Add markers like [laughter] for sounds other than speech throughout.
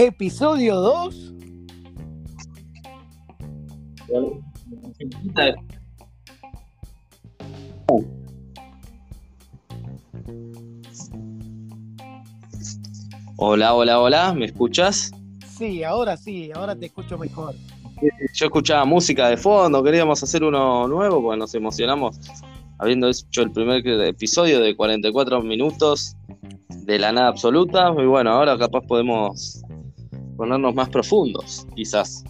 Episodio 2. Hola, hola, hola, ¿me escuchas? Sí, ahora sí, ahora te escucho mejor. Yo escuchaba música de fondo, queríamos hacer uno nuevo porque nos emocionamos habiendo hecho el primer episodio de 44 minutos de la nada absoluta. Y bueno, ahora capaz podemos ponernos más profundos, quizás.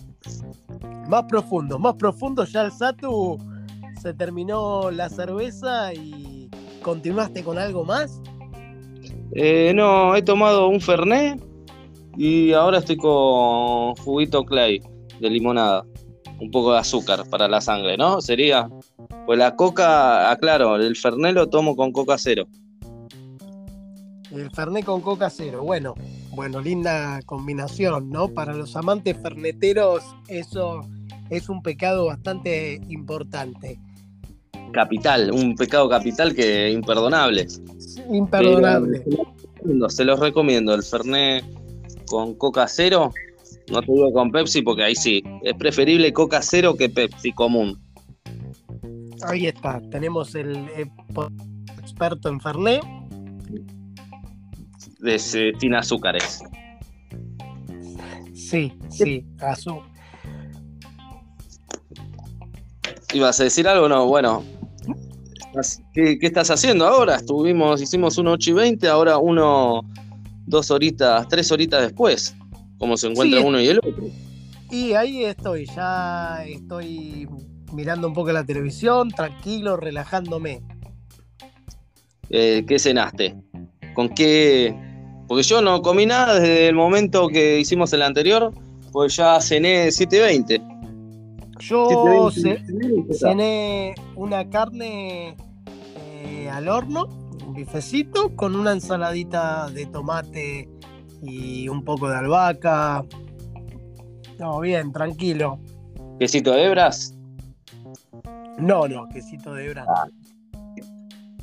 Más profundos, más profundos. Ya el Satu se terminó la cerveza y continuaste con algo más. Eh, no, he tomado un Fernet y ahora estoy con juguito Clay de limonada. Un poco de azúcar para la sangre, ¿no? Sería. Pues la coca, aclaro, el Fernet lo tomo con coca cero. El Fernet con coca cero. Bueno, bueno, linda combinación, ¿no? Para los amantes ferneteros, eso es un pecado bastante importante. Capital, un pecado capital que imperdonable. Imperdonable. se los recomiendo. El Fernet con coca cero no te digo con Pepsi porque ahí sí. Es preferible Coca Cero que Pepsi común. Ahí está. Tenemos el, experto en Fernet. De, sin azúcares. Sí, sí, azúcar. ¿Ibas a decir algo no? Bueno. ¿Qué, estás haciendo ahora? Estuvimos, hicimos un 8 y 20, ahora uno, dos horitas, tres horitas después cómo se encuentra uno y el otro. Y ahí estoy, ya estoy mirando un poco la televisión, tranquilo, relajándome. Eh, ¿Qué cenaste? ¿Con qué? Porque yo no comí nada desde el momento que hicimos el anterior, pues ya cené 7.20. Yo cené una carne eh, al horno, un bifecito, con una ensaladita de tomate y un poco de albahaca. No, bien, tranquilo. ¿Quesito de hebras? No, no, quesito de hebras. Ah.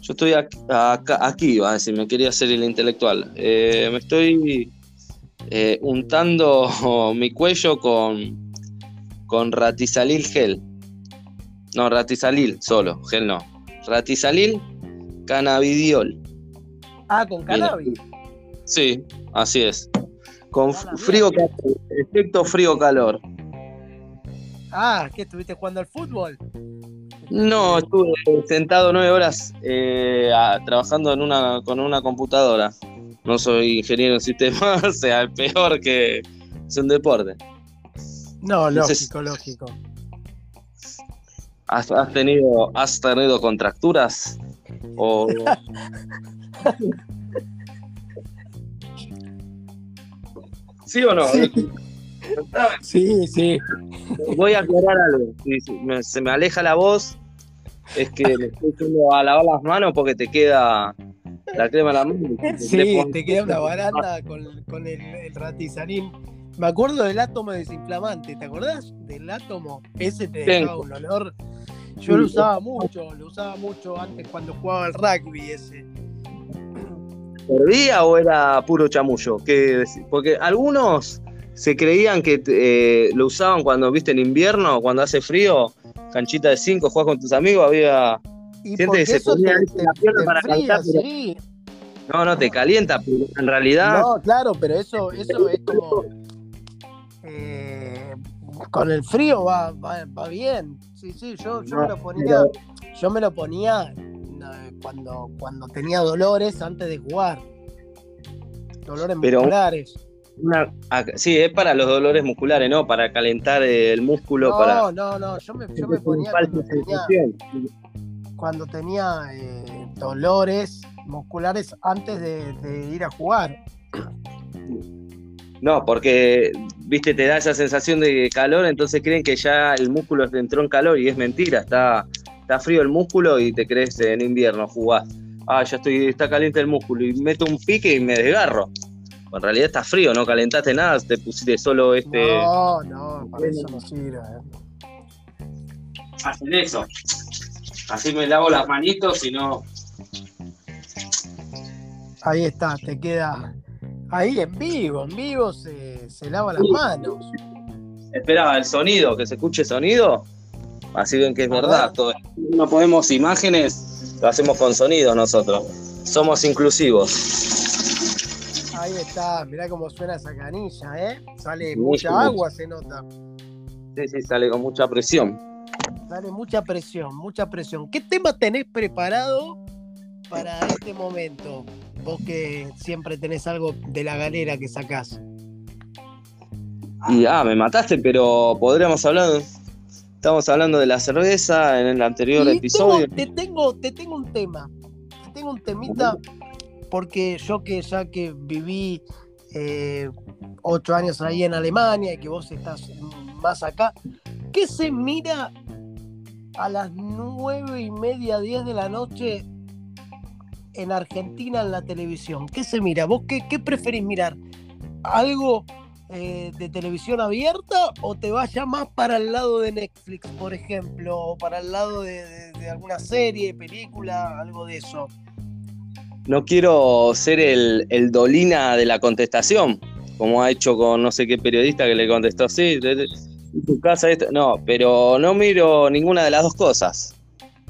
Yo estoy aquí, aquí, va a decir, me quería hacer el intelectual. Eh, me estoy eh, untando [laughs] mi cuello con, con ratizalil gel. No, ratizalil solo, gel no. Ratizalil, cannabidiol. Ah, con cannabis. Sí, así es. Con frío, efecto frío-calor. Ah, ¿qué estuviste jugando al fútbol? No, estuve sentado nueve horas eh, trabajando en una, con una computadora. No soy ingeniero en sistemas, [laughs] o sea, peor que es un deporte. No, no, psicológico. ¿Has, tenido, ¿Has tenido contracturas? ¿O [laughs] ¿Sí o no? Sí, sí. Voy a aclarar algo. Si se me aleja la voz, es que me estoy yendo a lavar las manos porque te queda la crema en la mano. Sí, te, queda una baranda con, con el, el, Me acuerdo del átomo desinflamante, ¿te acordás? Del átomo. Ese te dejaba un olor. Yo lo usaba mucho, lo usaba mucho antes cuando jugaba al rugby ese servía o era puro chamullo? porque algunos se creían que eh, lo usaban cuando viste en invierno, cuando hace frío, canchita de 5, juegas con tus amigos, había gente que se ponía la pierna para calentar. No, no, te calienta, pero en realidad. No, claro, pero eso, eso es como. Eh, con el frío va, va, bien. Sí, sí, yo, yo me lo ponía. Yo me lo ponía cuando, cuando tenía dolores antes de jugar. Dolores musculares. Sí, es para los dolores musculares, ¿no? Para calentar el músculo. No, para... no, no, yo me, yo me ponía cuando tenía, eh, dolores musculares antes de, ir a jugar. No, porque, viste, te da esa sensación de calor, entonces creen que ya el músculo entró en calor y es mentira, está está frío el músculo y te crees en invierno, jugás. Ah, ya estoy, está caliente el músculo y meto un pique y me desgarro. En realidad está frío, no calentaste nada, te pusiste solo este. No, no, para eso no sirve. Hacen eso. Así me lavo las manitos y no. Ahí está, te queda Ahí en vivo, en vivo se, se lava las manos. Espera, el sonido, que se escuche sonido. Así ven que es verdad. Todo. No podemos imágenes, lo hacemos con sonido nosotros. Somos inclusivos. Ahí está, mirá cómo suena esa canilla, ¿eh? Sale mucha agua, se nota. Sí, sí, sale con mucha presión. Sale mucha presión, mucha presión. ¿Qué tema tenés preparado para este momento? Vos que siempre tenés algo de la galera que sacás. Y ah, me mataste, pero podríamos hablar. Estamos hablando de la cerveza en el anterior episodio. te, tengo, te tengo un tema. Te tengo un temita. Porque yo que ya que viví eh, ocho años ahí en Alemania y que vos estás más acá, ¿qué se mira a las nueve y media, diez de la noche en Argentina en la televisión? ¿Qué se mira? ¿Vos qué, qué preferís mirar? ¿Algo eh, de televisión abierta o te vaya más para el lado de Netflix, por ejemplo, o para el lado de, alguna serie, película, algo de eso? No quiero ser el, Dolina de la contestación, como ha hecho con no sé qué periodista que le contestó, sí, tu casa esto. No, pero no miro ninguna de las dos cosas.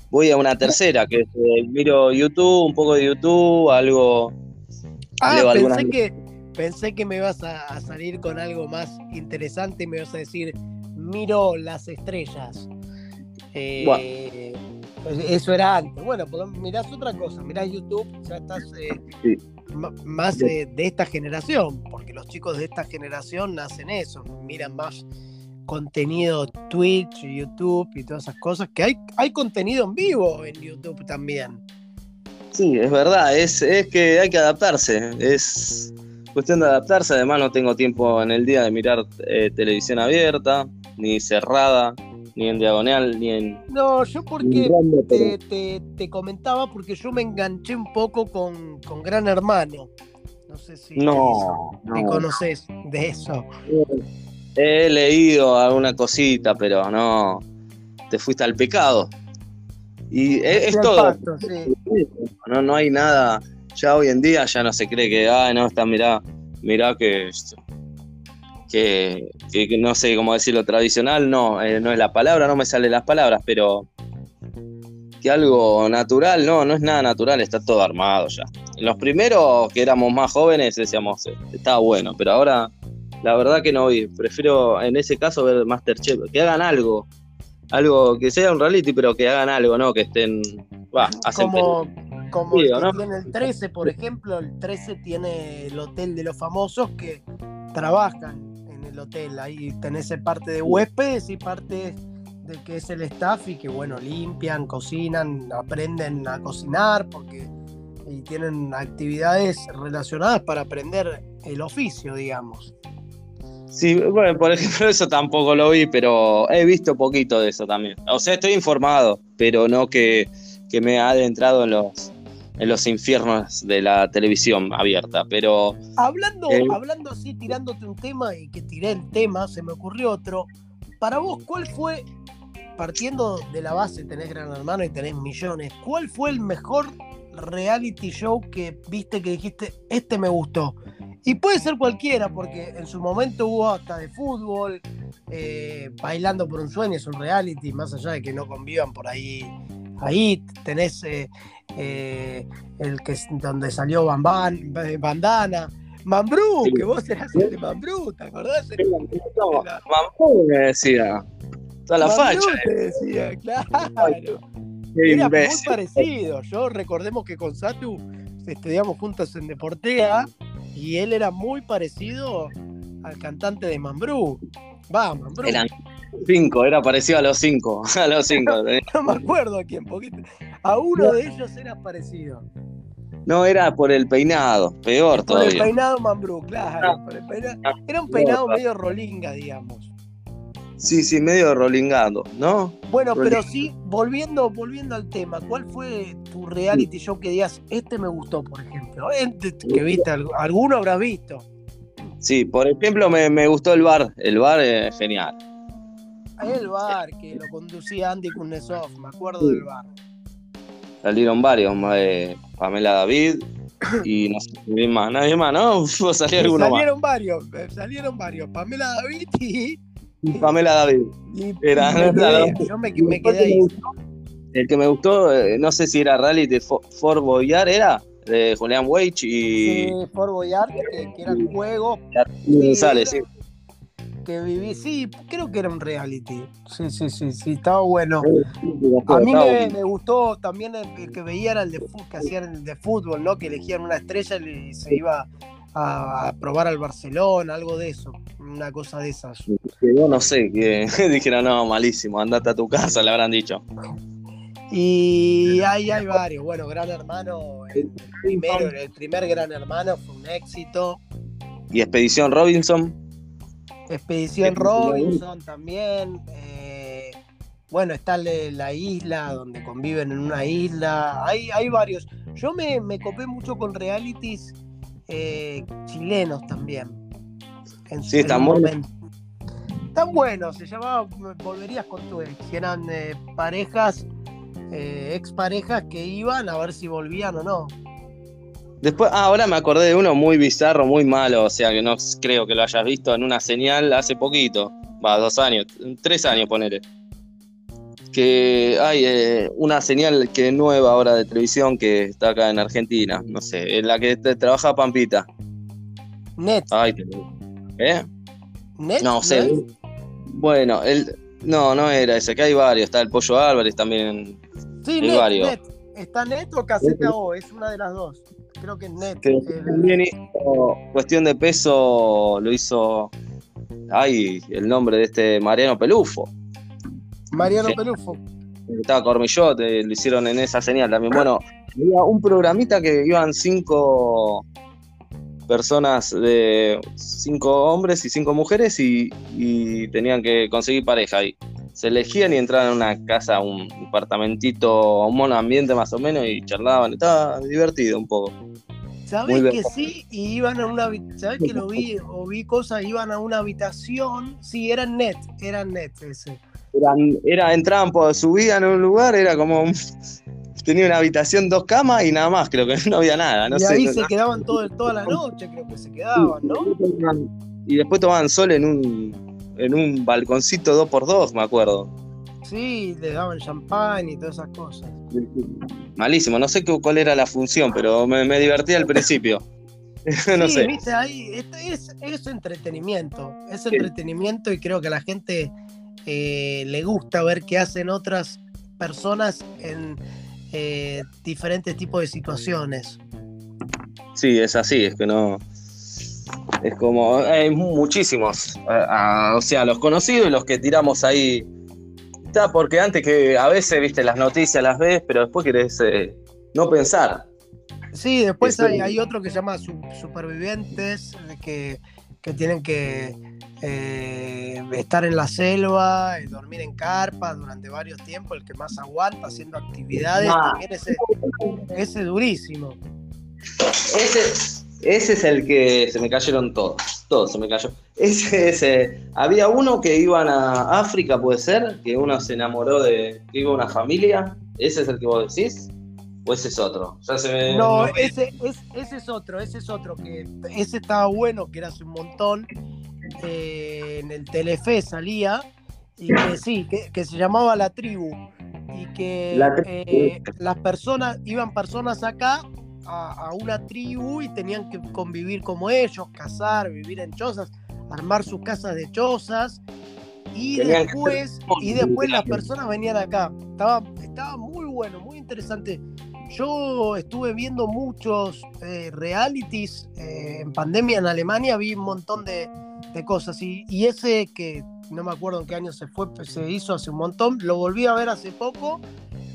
Voy a una tercera, que es, eh, miro YouTube, un poco de YouTube, algo. Ah, pensé que, Pensé que me ibas a, salir con algo más interesante y me ibas a decir, miro las estrellas. Eh, pues eso era antes. Bueno, mirás otra cosa, mirás YouTube, ya estás eh, más eh, de esta generación, porque los chicos de esta generación hacen eso, miran más contenido Twitch, YouTube y todas esas cosas, que hay, hay contenido en vivo en YouTube también. Sí, es verdad, es, es que hay que adaptarse, es cuestión de adaptarse, además no tengo tiempo en el día de mirar eh, televisión abierta, ni cerrada, ni en diagonal, ni en... No, yo porque te, comentaba porque yo me enganché un poco con, Gran Hermano. No sé si no, te, conoces de eso. He leído alguna cosita, pero no, te fuiste al pecado. Y es, todo. no, no hay nada ya hoy en día ya no se cree que, ah, no, está, mirá, mirá que, que, que, no sé cómo decirlo, tradicional, no, eh, no es la palabra, no me salen las palabras, pero que algo natural, no, no es nada natural, está todo armado ya. En los primeros que éramos más jóvenes decíamos, eh, estaba bueno, pero ahora la verdad que no vi, prefiero en ese caso ver Masterchef, que hagan algo, algo que sea un reality, pero que hagan algo, ¿no? Que estén, va, hacen como, como tiene el 13, por ejemplo, el 13 tiene el hotel de los famosos que trabajan en el hotel. Ahí tenés parte de huéspedes y parte de que es el staff y que, bueno, limpian, cocinan, aprenden a cocinar porque y tienen actividades relacionadas para aprender el oficio, digamos. Sí, bueno, por ejemplo, [laughs] eso tampoco lo vi, pero he visto poquito de eso también. O sea, estoy informado, pero no que, que me ha adentrado en los, en los infiernos de la televisión abierta, pero... Hablando, eh, hablando así, tirándote un tema y que tiré el tema, se me ocurrió otro. Para vos, ¿cuál fue, partiendo de la base, tenés Gran Hermano y tenés millones, ¿cuál fue el mejor reality show que viste que dijiste, este me gustó? Y puede ser cualquiera, porque en su momento hubo hasta de fútbol, eh, Bailando por un sueño es un reality, más allá de que no convivan por ahí ahí tenés eh, eh, el que donde salió Bamban, eh, Bandana, Mambrú, que vos eras el de Mambrú, ¿te acordás? Mambrú me decía, toda la facha. Te decía, [laughs] claro. Era muy parecido. Yo recordemos que con Satu estudiamos juntos en Deportea y él era muy parecido al cantante de Mambrú. Va, Mambrú. Cinco, era parecido a los cinco. [laughs] A los cinco. no me acuerdo a quién, poquito. A uno de ellos era parecido. No, era por el peinado, peor por el peinado Mambrú, claro. era un peinado medio rolinga, digamos. Sí, sí, medio rolingado, ¿no? Bueno, pero sí, volviendo, volviendo al tema, ¿cuál fue tu reality show que digas, este me gustó, por ejemplo? Este que viste, alguno habrás visto. Sí, por ejemplo, me, me gustó el bar. El bar es genial. El bar, que lo conducía Andy Kuznetsov, me acuerdo del bar. Salieron varios, eh, Pamela David, y no sé, más, nadie más, ¿no? [laughs] Salió salieron varios, eh, salieron varios. Pamela David y. Pamela David. era, me quedé, yo me, me quedé ahí. El que me gustó, eh, no sé si era Rally de Fort Boyard, ¿era? De Julian Wage y. Sí, Fort Boyard, que, que era el juego. Sí, sale, sí que viví, sí, creo que era un reality. Sí, sí, sí, sí, estaba bueno. A mí me, gustó también el, que veía era el de que hacían el de fútbol, ¿no? Que elegían una estrella y se iba a, probar al Barcelona, algo de eso, una cosa de esas. Yo no sé, [laughs] que dijeron, no, malísimo, andate a tu casa, le habrán dicho. Y ahí hay varios. Bueno, Gran Hermano, el primero, el primer Gran Hermano fue un éxito. ¿Y Expedición Robinson? Expedición Robinson también. Eh, bueno, está la isla, donde conviven en una isla. Hay, hay varios. Yo me, me copé mucho con realities eh, chilenos también. sí, están buenos. Están buenos, se llamaba Volverías con tu ex. eran eh, parejas, exparejas que iban a ver si volvían o no. Después, ah, ahora me acordé de uno muy bizarro, muy malo, o sea que no creo que lo hayas visto en una señal hace poquito, va, dos años, tres años ponele. Que hay eh, una señal que nueva ahora de televisión que está acá en Argentina, no sé, en la que trabaja Pampita. Net. Ay, ¿Eh? Net. No sé. Bueno, el, no, no era ese, que hay varios, está el Pollo Álvarez también. Sí, hay varios. Net. Está Net o Caseta O, es una de las dos creo que es net. también hizo cuestión de peso, lo hizo. Ay, el nombre de este Mariano Pelufo. Mariano Pelufo. Estaba Cormillot, eh, lo hicieron en esa señal también. Bueno, había un programita que iban cinco personas de cinco hombres y cinco mujeres y, y, tenían que conseguir pareja ahí. Se elegían y entraban a una casa, un apartamentito, un mono ambiente más o menos y charlaban. Estaba divertido un poco. ¿Sabes que sí? Y iban a una ¿Sabes que lo vi? O vi cosas, iban a una habitación. Sí, eran net, eran net ese. Eran, era, entraban subían en un lugar, era como [laughs] tenía una habitación, dos camas y nada más, creo que no había nada. No y ahí se quedaban todo, toda la noche, creo que se quedaban, ¿no? Y después tomaban sol en un, en un balconcito dos por dos, me acuerdo. Sí, le daban champán y todas esas cosas. Malísimo, no sé cuál era la función, pero me, divertía al principio. [laughs] no sé. viste, ahí es, es, entretenimiento, es entretenimiento y creo que a la gente eh, le gusta ver qué hacen otras personas en eh, diferentes tipos de situaciones. Sí, es así, es que no. Es como, hay muchísimos, o sea, los conocidos y los que tiramos ahí porque antes que a veces, viste, las noticias las ves, pero después querés eh, no pensar. Sí, después hay, hay, otro que se llama Supervivientes, que, que tienen que eh, estar en la selva, y dormir en carpa durante varios tiempos, el que más aguanta haciendo actividades, también ese, ese durísimo. Ese, ese es el que se me cayeron todos. Todos se me cayó. Ese, ese. Había uno que iban a África, puede ser, que uno se enamoró de que iba una familia. ¿Ese es el que vos decís? ¿O ese es otro? No, ese, es, ese es otro, ese es otro. que Ese estaba bueno, que era hace un montón. Eh, en el Telefe salía. Y que sí, que, se llamaba La Tribu. Y que eh, las personas, iban personas acá a, una tribu y tenían que convivir como ellos, cazar, vivir en chozas, armar sus casas de chozas. Y después, y después las personas venían acá. Estaba, estaba muy bueno, muy interesante. Yo estuve viendo muchos eh, realities eh, en pandemia en Alemania, vi un montón de, cosas. Y, y, ese que no me acuerdo en qué año se fue, se hizo hace un montón, lo volví a ver hace poco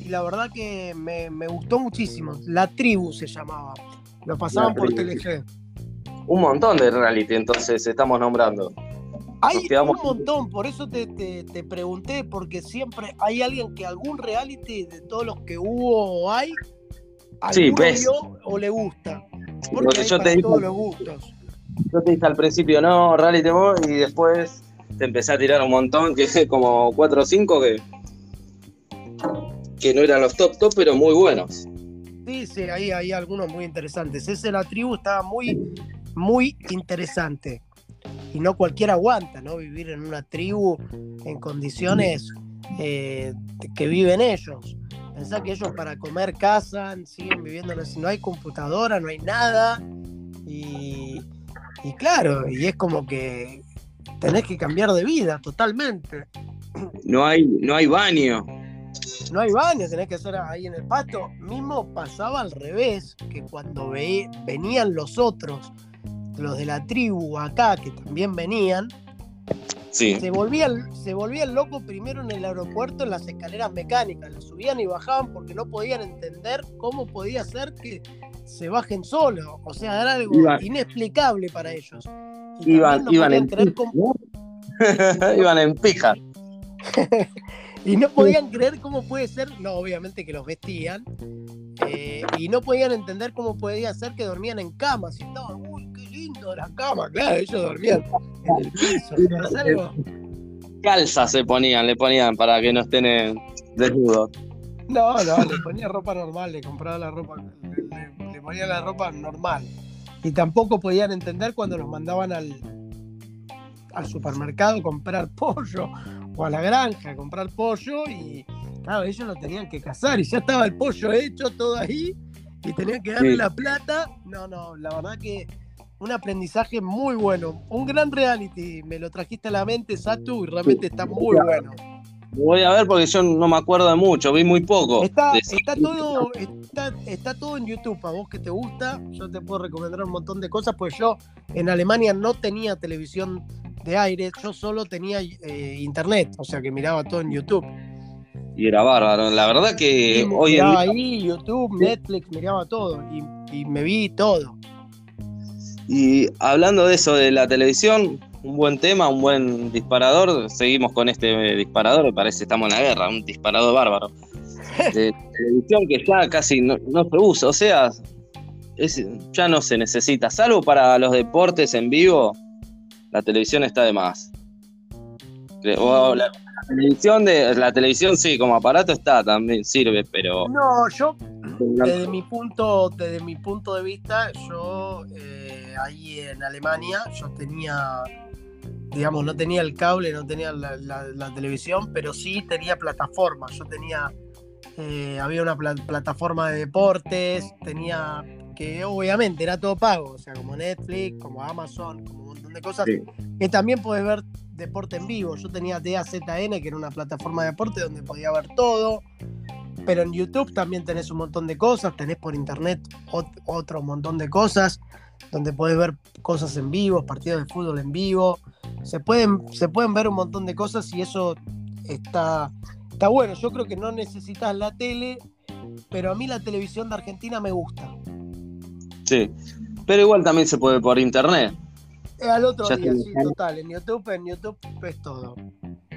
y la verdad que me, gustó muchísimo. La tribu se llamaba. Lo pasaban por TLG. Un montón de reality entonces estamos nombrando. Hay un montón, por eso te, pregunté, porque siempre hay alguien que algún reality de todos los que hubo o hay, sí, vio o le gusta. Porque yo te todos los gustos. Yo te dije al principio, no, reality y después te empecé a tirar un montón, que [laughs] como 4 o 5 que que no eran los top top, pero muy buenos. Sí, sí, ahí hay algunos muy interesantes. Ese la tribu estaba muy, muy interesante. Y no cualquiera aguanta, ¿no? Vivir en una tribu en condiciones eh, que viven ellos. Pensá que ellos para comer cazan, siguen viviendo, no hay computadora, no hay nada. Y, y claro, y es como que tenés que cambiar de vida totalmente. No hay, no hay baño. No hay baño, tenés que hacer ahí en el pasto. Mismo pasaba al revés, que cuando venían los otros, los de la tribu acá, que también venían, se, volvían, se volvían locos primero en el aeropuerto en las escaleras mecánicas. Las subían y bajaban porque no podían entender cómo podía ser que se bajen solos. O sea, era algo inexplicable para ellos. iban, iban, en [laughs] iban en pija. [laughs] y no podían [laughs] creer cómo puede ser, no, obviamente que los vestían, eh, y no podían entender cómo podía ser que dormían en camas y estaban, uy, qué lindo la cama, claro, ellos dormían en el piso, [laughs] Calzas se ponían, le ponían para que no estén desnudos. No, no, le ponía ropa normal, le compraba la ropa, le, le ponía la ropa normal. Y tampoco podían entender cuando los mandaban al, al supermercado a comprar [laughs] pollo o a la granja a comprar pollo y claro, ellos lo tenían que cazar y ya estaba el pollo hecho todo ahí y tenían que darle la plata. No, no, la verdad que un aprendizaje muy bueno, un gran reality, me lo trajiste a la mente, Satu, y realmente está muy bueno. Voy a ver porque yo no me acuerdo de mucho, vi muy poco. Está, está todo, está, está, todo en YouTube, a vos que te gusta, yo te puedo recomendar un montón de cosas, pues yo en Alemania no tenía televisión de aire, yo solo tenía eh, internet, o sea que miraba todo en YouTube. Y era bárbaro, la verdad que hoy en ahí YouTube, Netflix, miraba todo y, me vi todo. Y hablando de eso de la televisión, un buen tema, un buen disparador, seguimos con este disparador, me parece que estamos en la guerra, un disparador bárbaro. [laughs] De televisión que ya casi no, se usa, o sea, ya no se necesita, salvo para los deportes en vivo, la televisión está de más. la, televisión de la televisión sí, como aparato está, también sirve, pero. No, yo desde mi punto, desde mi punto de vista, yo eh, ahí en Alemania, yo tenía, digamos, no tenía el cable, no tenía la, televisión, pero sí tenía plataformas. Yo tenía, eh, había una plataforma de deportes, tenía que obviamente era todo pago, o sea, como Netflix, como Amazon, como de cosas que también puedes ver deporte en vivo. Yo tenía DAZN, que era una plataforma de deporte donde podía ver todo. Pero en YouTube también tenés un montón de cosas, tenés por internet otro montón de cosas, donde podés ver cosas en vivo, partidos de fútbol en vivo. Se pueden, se pueden ver un montón de cosas y eso está, está bueno. Yo creo que no necesitas la tele, pero a mí la televisión de Argentina me gusta. Sí, pero igual también se puede por internet. Al otro día, sí, total. En YouTube, en YouTube es todo.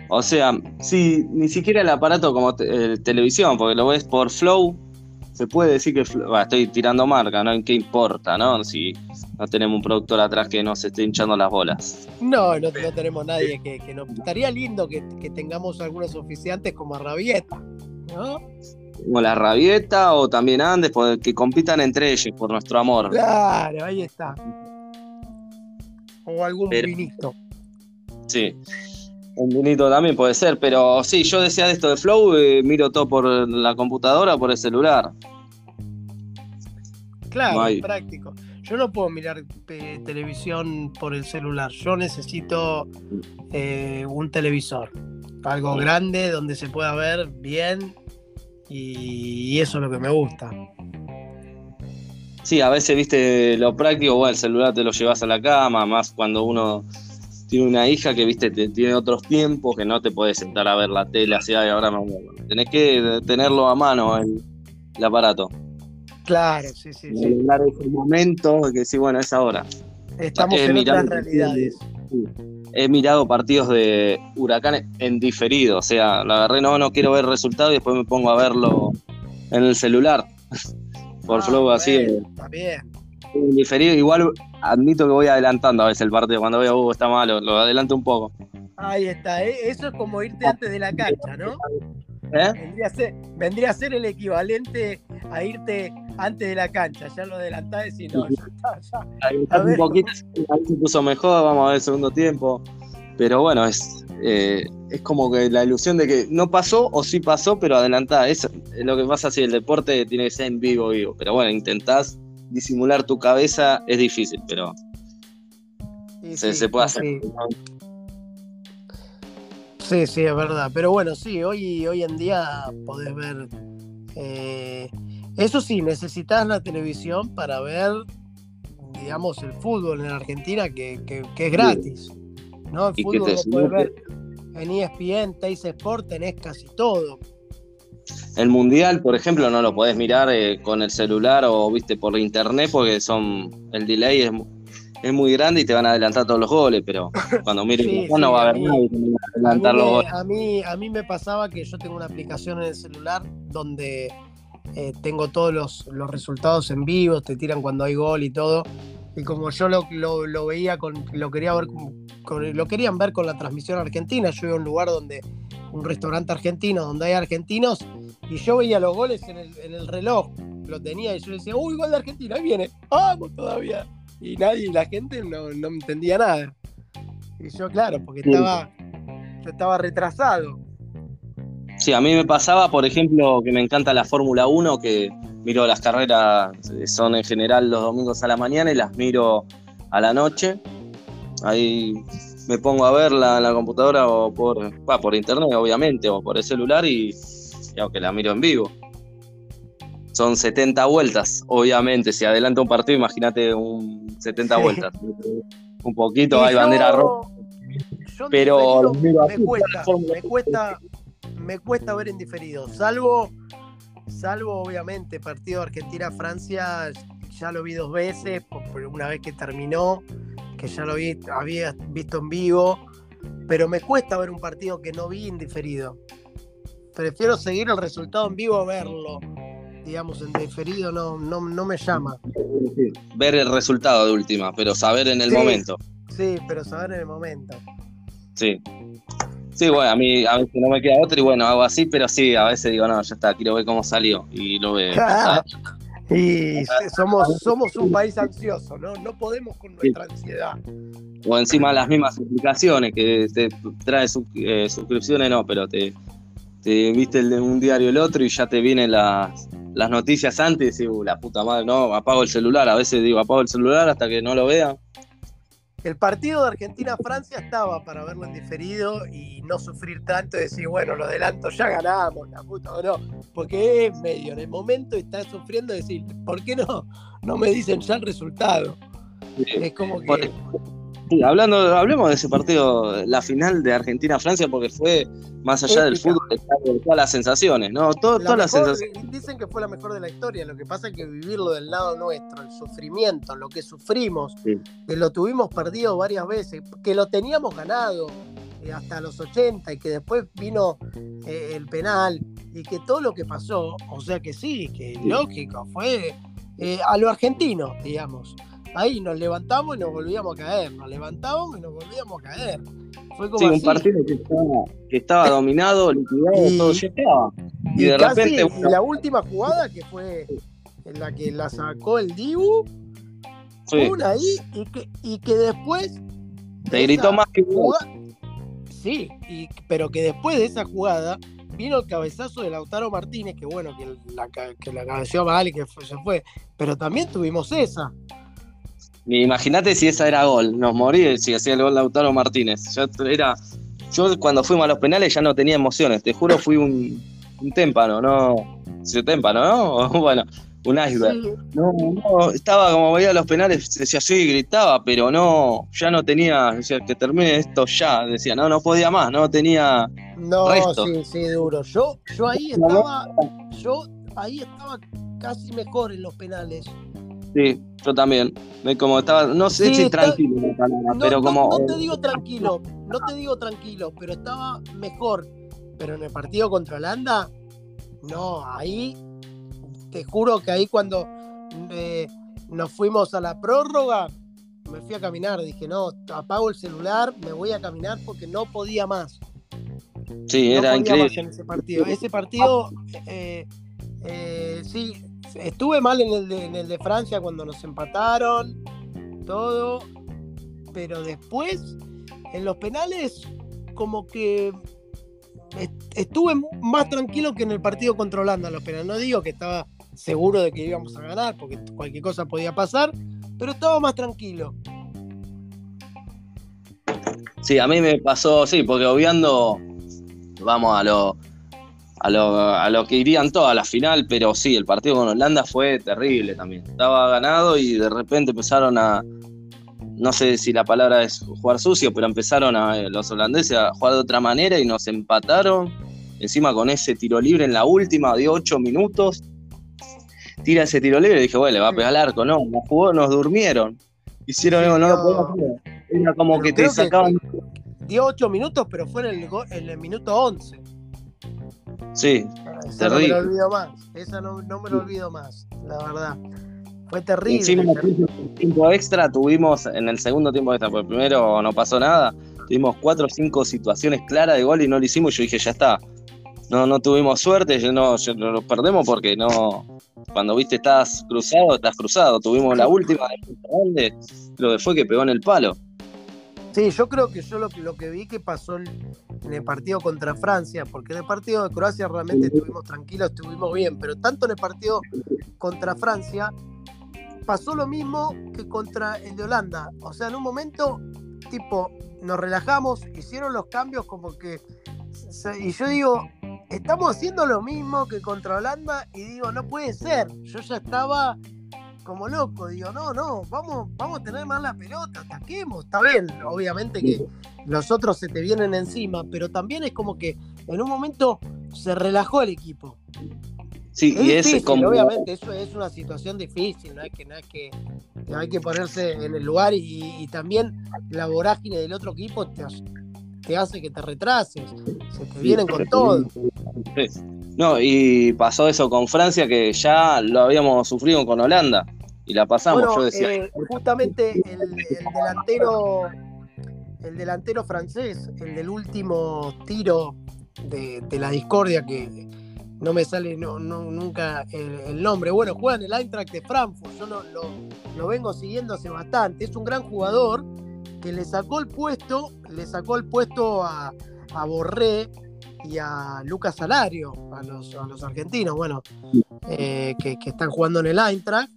O sea, sí, ni siquiera el aparato como eh, televisión, porque lo ves por Flow, se puede decir que estoy tirando marca, ¿no? ¿En qué importa, no? Si no tenemos un productor atrás que nos esté hinchando las bolas. No, no, tenemos nadie que, que nos. Estaría lindo que, tengamos algunos oficiantes como Rabieta, ¿no? Como la Rabieta o también Andes, que compitan entre ellos por nuestro amor. Claro, ahí está o algún vinito. Sí, un vinito también puede ser, pero sí, yo decía de esto de Flow, eh, miro todo por la computadora o por el celular. Claro, es práctico. Yo no puedo mirar eh, televisión por el celular. Yo necesito eh, un televisor. Algo grande donde se pueda ver bien. Y eso es lo que me gusta. Sí, a veces, viste, lo práctico, bueno, el celular te lo llevas a la cama, más cuando uno tiene una hija que, viste, tiene otros tiempos, que no te puedes sentar a ver la tele así, y ahora me Tenés que tenerlo a mano el, aparato. Claro, sí, sí. sí. Hablar de momento, que sí, bueno, es ahora. Estamos en otras realidades. He mirado partidos de huracanes en diferido, o sea, la verdad no, no quiero ver resultados y después me pongo a verlo en el celular [laughs] por ah, flow así. Está bien. Diferido, igual admito que voy adelantando a veces el partido. Cuando veo, uh, está malo, lo adelanto un poco. Ahí está, ¿eh? eso es como irte antes de la cancha, ¿no? ¿Eh? Vendría, a ser, vendría, a ser, el equivalente a irte antes de la cancha, ya lo adelantás y no, ya está, ya. un poquito, ahí se puso mejor, vamos a ver el segundo tiempo. Pero bueno, es, eh, es como que la ilusión de que no pasó o sí pasó, pero adelantada. Es lo que pasa si el deporte tiene que ser en vivo, vivo. Pero bueno, intentás disimular tu cabeza, es difícil, pero se, puede hacer. Sí. sí, es verdad. Pero bueno, sí, hoy, hoy en día podés ver. Eh, eso sí, necesitas la televisión para ver, digamos, el fútbol en Argentina, que, es gratis. ¿no? El fútbol lo puedes ver en ESPN, Teis Sport, tenés casi todo. El mundial, por ejemplo, no lo podés mirar eh, con el celular o viste por internet porque son el delay es, es, muy grande y te van a adelantar todos los goles, pero [laughs] cuando mires no va a haber nadie adelantar los goles. A mí, a mí me pasaba que yo tengo una aplicación en el celular donde eh, tengo todos los, los, resultados en vivo, te tiran cuando hay gol y todo. Y como yo lo, lo, veía con, lo quería ver lo querían ver con la transmisión argentina, yo iba a un lugar donde, un restaurante argentino donde hay argentinos, y yo veía los goles en el, en el reloj, lo tenía, y yo decía, uy, gol de Argentina, ahí viene, vamos todavía. Y nadie, la gente no, no entendía nada. Y yo, claro, porque estaba, yo estaba retrasado. Sí, a mí me pasaba, por ejemplo, que me encanta la Fórmula 1, que miro las carreras, eh, son en general los domingos a la mañana y las miro a la noche. Ahí me pongo a verla en la computadora o por, por internet, obviamente, o por el celular y, aunque la miro en vivo. Son 70 vueltas, obviamente. Si adelanta un partido, imagínate un 70 vueltas. un poquito, hay bandera roja. Pero me cuesta, me cuesta, me cuesta ver en diferido, salvo, salvo obviamente partido Argentina-Francia, ya lo vi dos veces, una vez que terminó, que ya lo vi, había visto en vivo, pero me cuesta ver un partido que no vi en diferido. Prefiero seguir el resultado en vivo a verlo. Digamos, en diferido no, no, me llama. Ver el resultado de última, pero saber en el momento. Sí, pero saber en el momento. Sí. Sí, bueno, a mí a veces no me queda otro y bueno, hago así, pero sí, a veces digo, no, ya está, quiero ver cómo salió y lo veo. [laughs] y [laughs] somos, somos un país ansioso, ¿no? No podemos con nuestra ansiedad. O encima las mismas aplicaciones que te trae eh, suscripciones, no, pero te, te viste el de un diario el otro y ya te vienen las, las noticias antes y uh, la puta madre, no, apago el celular, a veces digo apago el celular hasta que no lo vea el partido de Argentina-Francia estaba para verlo en diferido y no sufrir tanto y decir, bueno, lo adelanto, ya ganamos, la puta o no. Porque es medio, en el momento estás sufriendo decir, ¿por qué no? No me dicen ya el resultado. Es como que. Sí, hablando, hablemos de ese partido, la final de Argentina-Francia, porque fue más allá del fútbol, de todas las sensaciones, ¿no? todas las sensaciones. Dicen que fue la mejor de la historia, lo que pasa es que vivirlo del lado nuestro, el sufrimiento, lo que sufrimos, que lo tuvimos perdido varias veces, que lo teníamos ganado eh, hasta los 80 y que después vino eh, el penal y que todo lo que pasó, o sea que sí, que lógico, fue eh, a lo argentino, digamos ahí nos levantamos y nos volvíamos a caer, nos levantábamos y nos volvíamos a caer. Fue como sí, un partido que estaba, dominado, liquidado, y, todo. Y, de repente. La última jugada que fue en la que la sacó el Dibu, una ahí, y que, y que después. Te gritó más que jugada, Sí, y, pero que después de esa jugada vino el cabezazo de Lautaro Martínez, que bueno, que la, que la cabeció mal y que se fue, pero también tuvimos esa. Imagínate si esa era gol, nos morí si hacía el gol Lautaro Martínez. Yo, era, yo cuando fuimos a los penales ya no tenía emociones, te juro fui un, un témpano, ¿no? Sí, témpano, ¿no? [laughs] bueno, un iceberg. No, no, estaba como veía los penales, decía sí, gritaba, pero no, ya no tenía, decía que termine esto ya, decía, no, no podía más, no tenía No, sí, sí, duro. Yo, yo ahí estaba, yo ahí estaba casi mejor en los penales. Sí, yo también. Como estaba, no sé si tranquilo, pero como. No, te digo tranquilo, no te digo tranquilo, pero estaba mejor. Pero en el partido contra Holanda, no, ahí te juro que ahí cuando eh, nos fuimos a la prórroga, me fui a caminar. Dije, no, apago el celular, me voy a caminar porque no podía más. Sí, era increíble. ese partido. Ese partido, eh, eh, sí, estuve mal en el, de, Francia cuando nos empataron, todo, pero después en los penales como que estuve más tranquilo que en el partido contra Holanda los penales. No digo que estaba seguro de que íbamos a ganar, porque cualquier cosa podía pasar, pero estaba más tranquilo. Sí, a mí me pasó, sí, porque obviando, vamos a lo, a lo, a lo que irían todas a la final, pero sí, el partido con Holanda fue terrible también. Estaba ganado y de repente empezaron a, no sé si la palabra es jugar sucio, pero empezaron a, eh, los holandeses a jugar de otra manera y nos empataron. Encima con ese tiro libre en la última de ocho minutos. Tira ese tiro libre y dije, bueno, le va a pegar al arco. No, nos jugó, nos durmieron. Hicieron algo, no, lo Era como que te sacaban. dio ocho minutos, pero fue en el, en el minuto once. Sí, esa no me lo olvido más. Esa no, no me lo olvido más, la verdad. Fue terrible. Encima, el tiempo extra tuvimos, en el segundo tiempo extra, porque primero no pasó nada, tuvimos cuatro o cinco situaciones claras de gol y no lo hicimos. Yo dije, ya está. No, no tuvimos suerte, yo no, lo perdemos porque no. Cuando viste estás cruzado, estás cruzado. Tuvimos la última de lo que fue que pegó en el palo. Sí, yo creo que yo lo, lo que vi que pasó en el partido contra Francia, porque en el partido de Croacia realmente estuvimos tranquilos, estuvimos bien, pero tanto en el partido contra Francia pasó lo mismo que contra el de Holanda. O sea, en un momento, tipo, nos relajamos, hicieron los cambios como que... Y yo digo, estamos haciendo lo mismo que contra Holanda y digo, no puede ser. Yo ya estaba como loco, digo, no, no, vamos, vamos a tener más la pelota, ataquemos, está bien, obviamente que los otros se te vienen encima, pero también es como que en un momento se relajó el equipo. Sí, y es como... obviamente, eso es una situación difícil, no es que, no que, hay que ponerse en el lugar y, también la vorágine del otro equipo te, hace que te retrases, se te vienen con todo. No, y pasó eso con Francia que ya lo habíamos sufrido con Holanda y la pasamos, yo decía. Eh, justamente el, delantero el delantero francés, el del último tiro de la discordia que, no me sale no, nunca el, nombre. Bueno, juega en el Eintracht de Frankfurt, yo lo, lo, vengo siguiendo hace bastante. Es un gran jugador que le sacó el puesto, le sacó el puesto a, a Borré y a Lucas Salario, a los, a los argentinos, bueno, eh, que, están jugando en el Eintracht.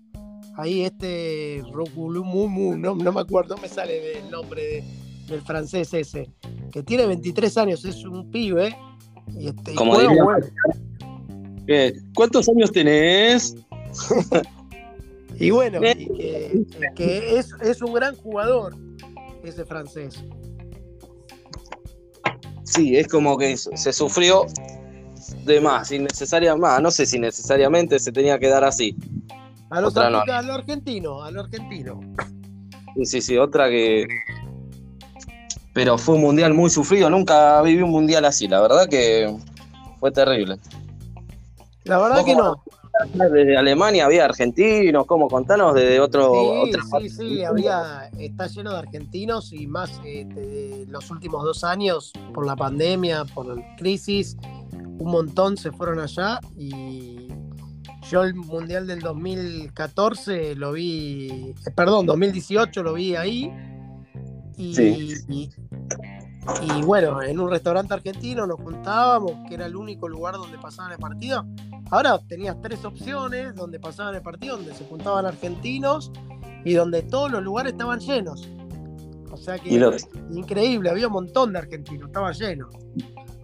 Ahí este Rokulumu, no, no me acuerdo, no me sale el nombre del francés ese, que tiene 23 años, es un pibe. Y este, Como ¿Cuántos años tenés? [laughs] y bueno, [laughs] que, es, un gran jugador ese francés. Sí, es como que se sufrió de más, innecesariamente, no sé si necesariamente se tenía que dar así. A los a lo argentino, a lo argentino. Sí, sí, sí, otra que. Pero fue un mundial muy sufrido, nunca viví un mundial así, la verdad que fue terrible. La verdad que no. Desde Alemania había argentinos, ¿cómo? Contanos de otro. Sí, sí, sí, había, está lleno de argentinos y más eh, de los últimos dos años, por la pandemia, por la crisis, un montón se fueron allá y yo el Mundial del 2014 lo vi, eh, perdón, 2018 lo vi ahí y, y, y bueno, en un restaurante argentino nos juntábamos, que era el único lugar donde pasaban el partido. Ahora tenías tres opciones donde pasaban el partido, donde se juntaban argentinos y donde todos los lugares estaban llenos. O sea que increíble, había un montón de argentinos, estaba lleno.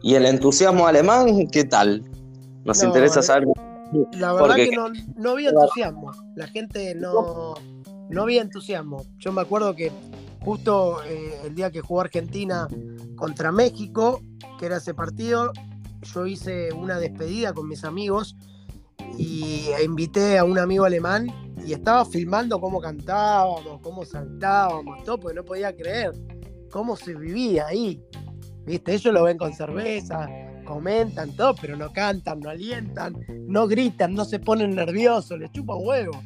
¿Y el entusiasmo alemán qué tal? Nos interesa saber. La verdad que no, había entusiasmo, la gente no, no había entusiasmo. Yo me acuerdo que justo eh, el día que jugó Argentina contra México, que era ese partido, yo hice una despedida con mis amigos y invité a un amigo alemán y estaba filmando cómo cantábamos, cómo saltábamos, todo, porque no podía creer cómo se vivía ahí. ¿Viste? Ellos lo ven con cerveza, comentan todo, pero no cantan, no alientan, no gritan, no se ponen nerviosos, les chupa huevo.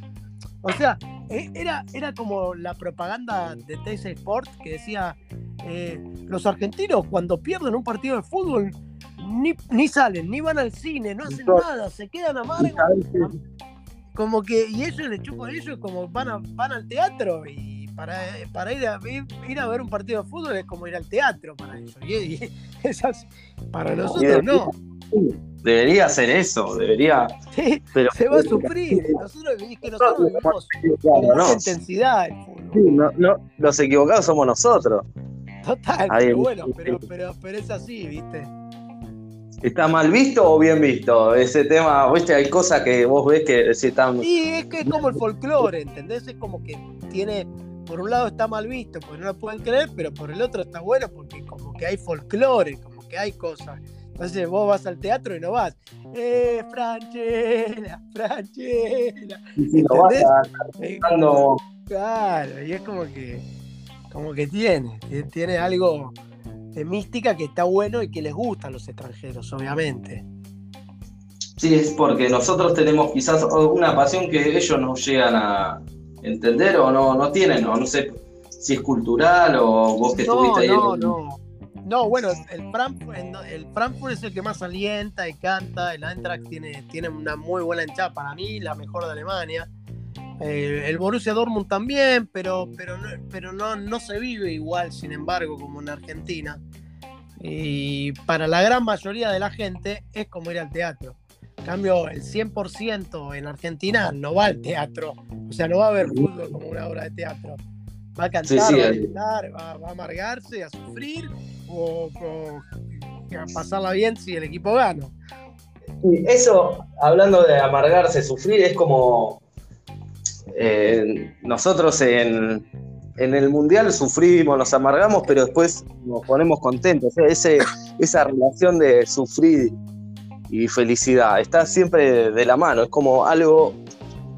O sea, e, era, era como la propaganda de TC Sport que decía, eh, los argentinos cuando pierden un partido de fútbol ni, salen, ni van al cine, no hacen nada, se quedan amargos. como que, y ellos le chupan ellos como van, a, van al teatro y para, para ir, a, ir a ver un partido de fútbol es como ir al teatro para ellos. Y, para nosotros no. Debería ser eso, debería. pero, se va a sufrir. Nosotros, es que nosotros vivimos con no. intensidad no, no, los equivocados somos nosotros. Total, pero bueno, pero, pero, pero es así, ¿viste? ¿Está mal visto o bien visto? Ese tema, viste, hay cosas que vos ves que si están. Sí, es que es como el folclore, ¿entendés? Es como que tiene. Por un lado está mal visto, porque no lo pueden creer, pero por el otro está bueno porque como que hay folclore, como que hay cosas. Entonces vos vas al teatro y no vas. ¡Eh, Franchella! ¡Franchella! ¿Entendés? Claro, y es como que. Como que tiene. Tiene algo de mística que está bueno y que les gusta a los extranjeros, obviamente. Sí, es porque nosotros tenemos quizás una pasión que ellos no llegan a entender o no, no tienen, o no sé si es cultural o vos que estuviste ahí. No, no. No, bueno, el Frankfurt, el Frankfurt es el que más alienta y canta. El Eintracht tiene, tiene una muy buena hinchada para mí, la mejor de Alemania. Eh, el Borussia Dortmund también, pero, pero, no, pero no, no se vive igual, sin embargo, como en Argentina. Y para la gran mayoría de la gente es como ir al teatro. En cambio, el 100% en Argentina no va al teatro. O sea, no va a ver fútbol como una obra de teatro. Va a cantar, va, a va, a amargarse, a sufrir o, a pasarla bien si el equipo gana. eso, hablando de amargarse, sufrir, es como eh, nosotros en, el Mundial sufrimos, nos amargamos, pero después nos ponemos contentos. Ese, esa relación de sufrir y felicidad está siempre de la mano, es como algo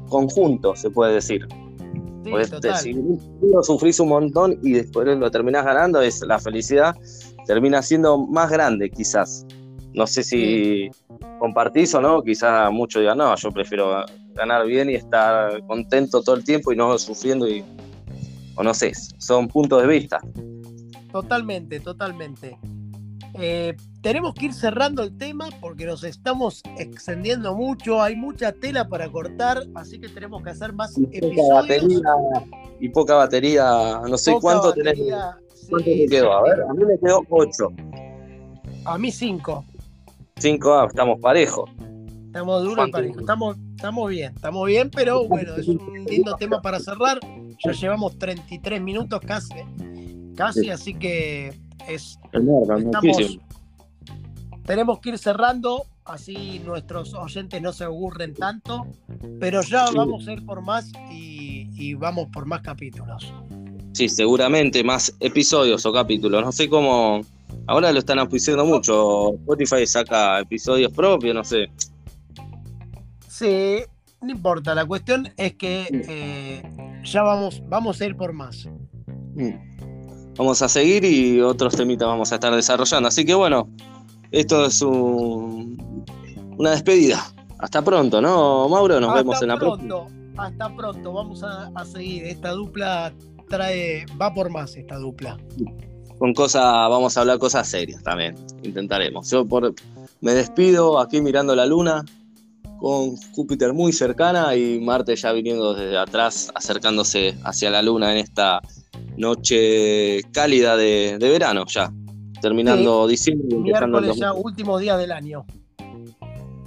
conjunto, se puede decir. Pues, si uno sufrís un montón y después lo terminás ganando, es la felicidad termina siendo más grande, quizás. No sé si compartís o no, quizás muchos digan, no, yo prefiero ganar bien y estar contento todo el tiempo y no sufriendo y o no sé, son puntos de vista. Totalmente, totalmente. Eh, tenemos que ir cerrando el tema porque nos estamos extendiendo mucho, hay mucha tela para cortar, así que tenemos que hacer más y episodios. Poca batería, y poca batería, no sé cuánto tenés. ¿Cuánto te quedó? A ver, a mí me quedó 8. A mí 5. 5, ah, estamos parejos. Estamos duros y parejos. Estamos, estamos bien, estamos bien, pero bueno, es un lindo tema para cerrar. Ya llevamos 33 minutos casi, casi, así que es. estamos, tenemos que ir cerrando, así nuestros oyentes no se aburren tanto, pero ya vamos a ir por más y, y vamos por más capítulos. Sí, seguramente más episodios o capítulos. No sé cómo. Ahora lo están auspiciando mucho. Spotify saca episodios propios, no sé. Sí, no importa. La cuestión es que eh, ya vamos, vamos a ir por más. Mm. Vamos a seguir y otros temitas vamos a estar desarrollando. Así que bueno, esto es un, una despedida. Hasta pronto, ¿no, Mauro? Nos vemos en la próxima. Hasta pronto. Vamos a, a seguir esta dupla trae, va por más esta dupla. Con cosas, vamos a hablar cosas serias también, intentaremos. Yo por, me despido aquí mirando la luna, con Júpiter muy cercana y Marte ya viniendo desde atrás, acercándose hacia la luna en esta noche cálida de, verano ya, terminando diciembre y Miércoles ya, último día del año.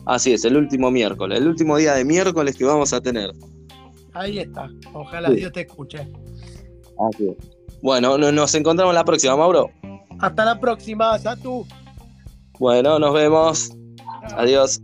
Así es, el último miércoles, el último día de miércoles que vamos a tener. Ahí está, ojalá Dios te escuche. Bueno, nos encontramos la próxima, Mauro. Hasta la próxima, Satu. Bueno, nos vemos. Adiós.